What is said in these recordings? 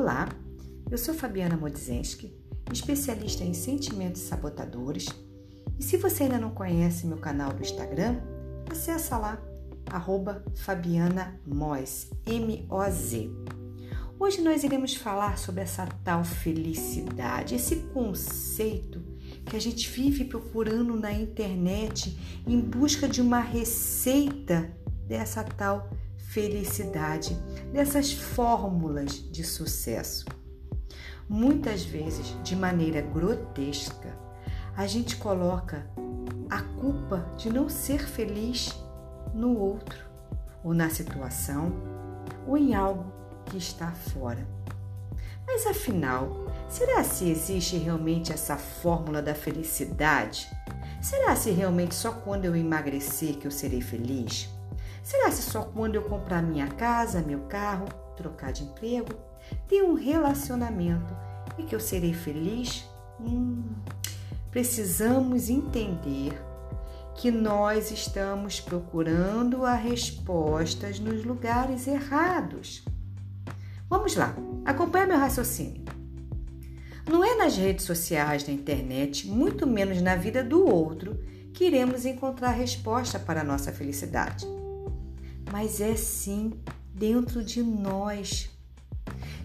Olá, eu sou Fabiana Modzenski, especialista em sentimentos sabotadores. E se você ainda não conhece meu canal do Instagram, acessa lá, arroba Fabiana Moz, M-O-Z. Hoje nós iremos falar sobre essa tal felicidade, esse conceito que a gente vive procurando na internet em busca de uma receita dessa tal felicidade, dessas fórmulas de sucesso. Muitas vezes, de maneira grotesca, a gente coloca a culpa de não ser feliz no outro, ou na situação, ou em algo que está fora. Mas afinal, será se existe realmente essa fórmula da felicidade? Será se realmente só quando eu emagrecer que eu serei feliz? Será se só quando eu comprar minha casa, meu carro, trocar de emprego, ter um relacionamento e que eu serei feliz? Hum, precisamos entender que nós estamos procurando as respostas nos lugares errados. Vamos lá, acompanhe meu raciocínio. Não é nas redes sociais, na internet, muito menos na vida do outro, que iremos encontrar resposta para a nossa felicidade mas é sim dentro de nós.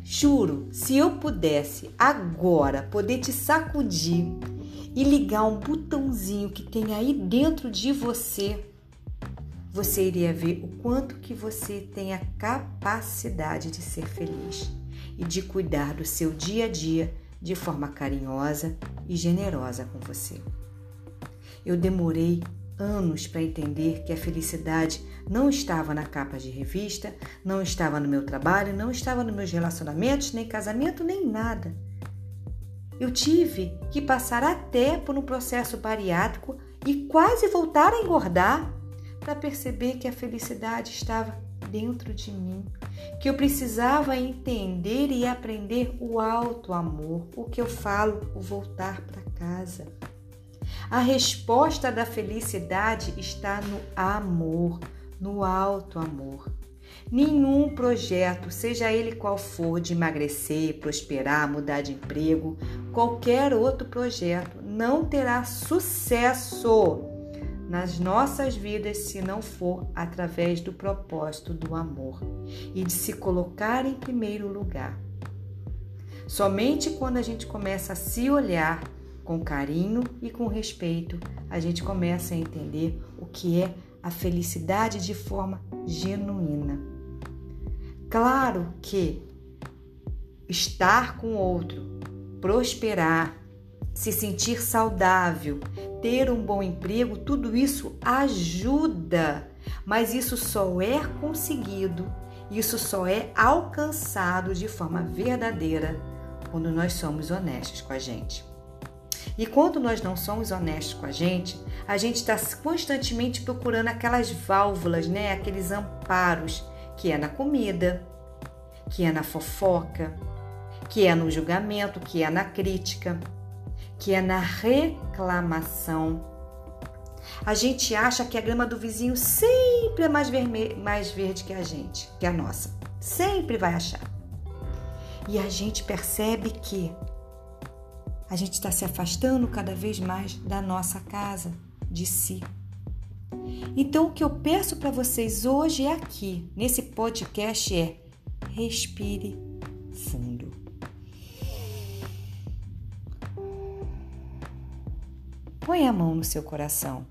Juro, se eu pudesse agora poder te sacudir e ligar um botãozinho que tem aí dentro de você, você iria ver o quanto que você tem a capacidade de ser feliz e de cuidar do seu dia a dia de forma carinhosa e generosa com você. Eu demorei anos para entender que a felicidade não estava na capa de revista, não estava no meu trabalho, não estava nos meus relacionamentos, nem casamento, nem nada. Eu tive que passar até por um processo bariátrico e quase voltar a engordar para perceber que a felicidade estava dentro de mim, que eu precisava entender e aprender o alto amor, o que eu falo, o voltar para casa. A resposta da felicidade está no amor, no alto amor. Nenhum projeto, seja ele qual for, de emagrecer, prosperar, mudar de emprego, qualquer outro projeto, não terá sucesso nas nossas vidas se não for através do propósito do amor e de se colocar em primeiro lugar. Somente quando a gente começa a se olhar com carinho e com respeito, a gente começa a entender o que é a felicidade de forma genuína. Claro que estar com outro, prosperar, se sentir saudável, ter um bom emprego, tudo isso ajuda, mas isso só é conseguido, isso só é alcançado de forma verdadeira quando nós somos honestos com a gente. E quando nós não somos honestos com a gente, a gente está constantemente procurando aquelas válvulas, né? Aqueles amparos, que é na comida, que é na fofoca, que é no julgamento, que é na crítica, que é na reclamação. A gente acha que a grama do vizinho sempre é mais, vermelho, mais verde que a gente, que a nossa. Sempre vai achar. E a gente percebe que a gente está se afastando cada vez mais da nossa casa, de si. Então, o que eu peço para vocês hoje aqui, nesse podcast, é respire fundo. Põe a mão no seu coração.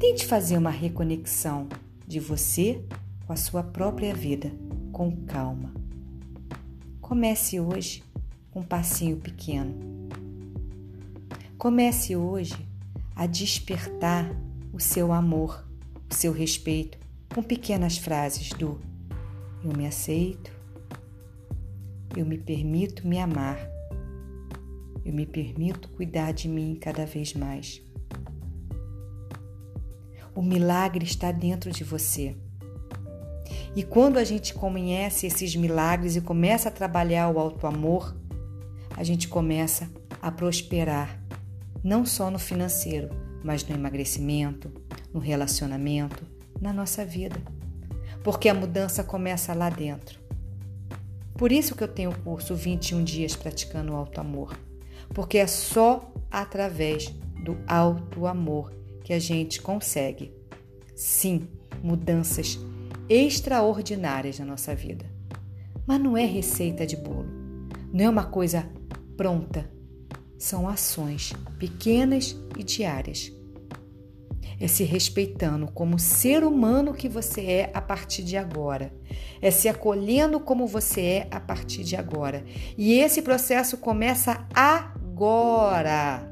Tente fazer uma reconexão de você com a sua própria vida, com calma. Comece hoje um passinho pequeno. Comece hoje a despertar o seu amor, o seu respeito com pequenas frases do eu me aceito, eu me permito me amar, eu me permito cuidar de mim cada vez mais. O milagre está dentro de você. E quando a gente conhece esses milagres e começa a trabalhar o alto amor, a gente começa a prosperar, não só no financeiro, mas no emagrecimento, no relacionamento, na nossa vida. Porque a mudança começa lá dentro. Por isso que eu tenho o curso 21 dias praticando o alto amor, porque é só através do alto amor que a gente consegue, sim, mudanças extraordinárias na nossa vida. Mas não é receita de bolo, não é uma coisa pronta, são ações pequenas e diárias. É se respeitando como ser humano que você é a partir de agora. É se acolhendo como você é a partir de agora. E esse processo começa agora.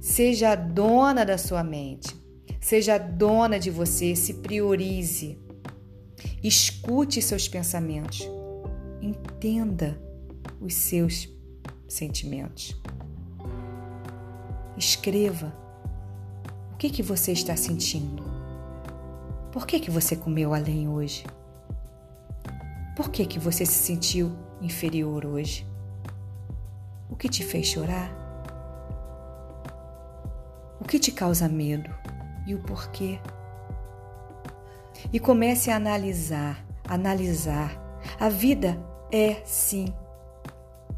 Seja dona da sua mente. Seja dona de você, se priorize. Escute seus pensamentos. Entenda os seus sentimentos. Escreva o que, que você está sentindo. Por que, que você comeu além hoje? Por que, que você se sentiu inferior hoje? O que te fez chorar? O que te causa medo e o porquê? E comece a analisar, analisar. A vida é, sim,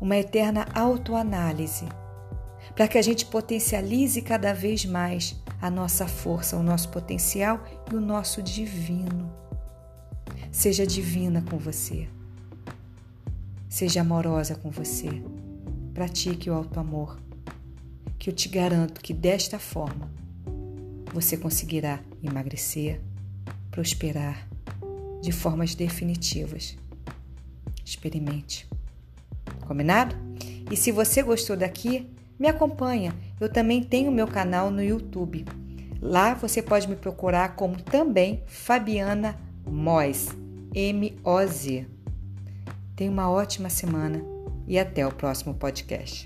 uma eterna autoanálise para que a gente potencialize cada vez mais a nossa força, o nosso potencial e o nosso divino. Seja divina com você. Seja amorosa com você. Pratique o alto amor, que eu te garanto que desta forma você conseguirá emagrecer, prosperar de formas definitivas. Experimente. Combinado? E se você gostou daqui, me acompanha, eu também tenho meu canal no YouTube. Lá você pode me procurar como também Fabiana Moz, M-O-Z. Tenha uma ótima semana e até o próximo podcast.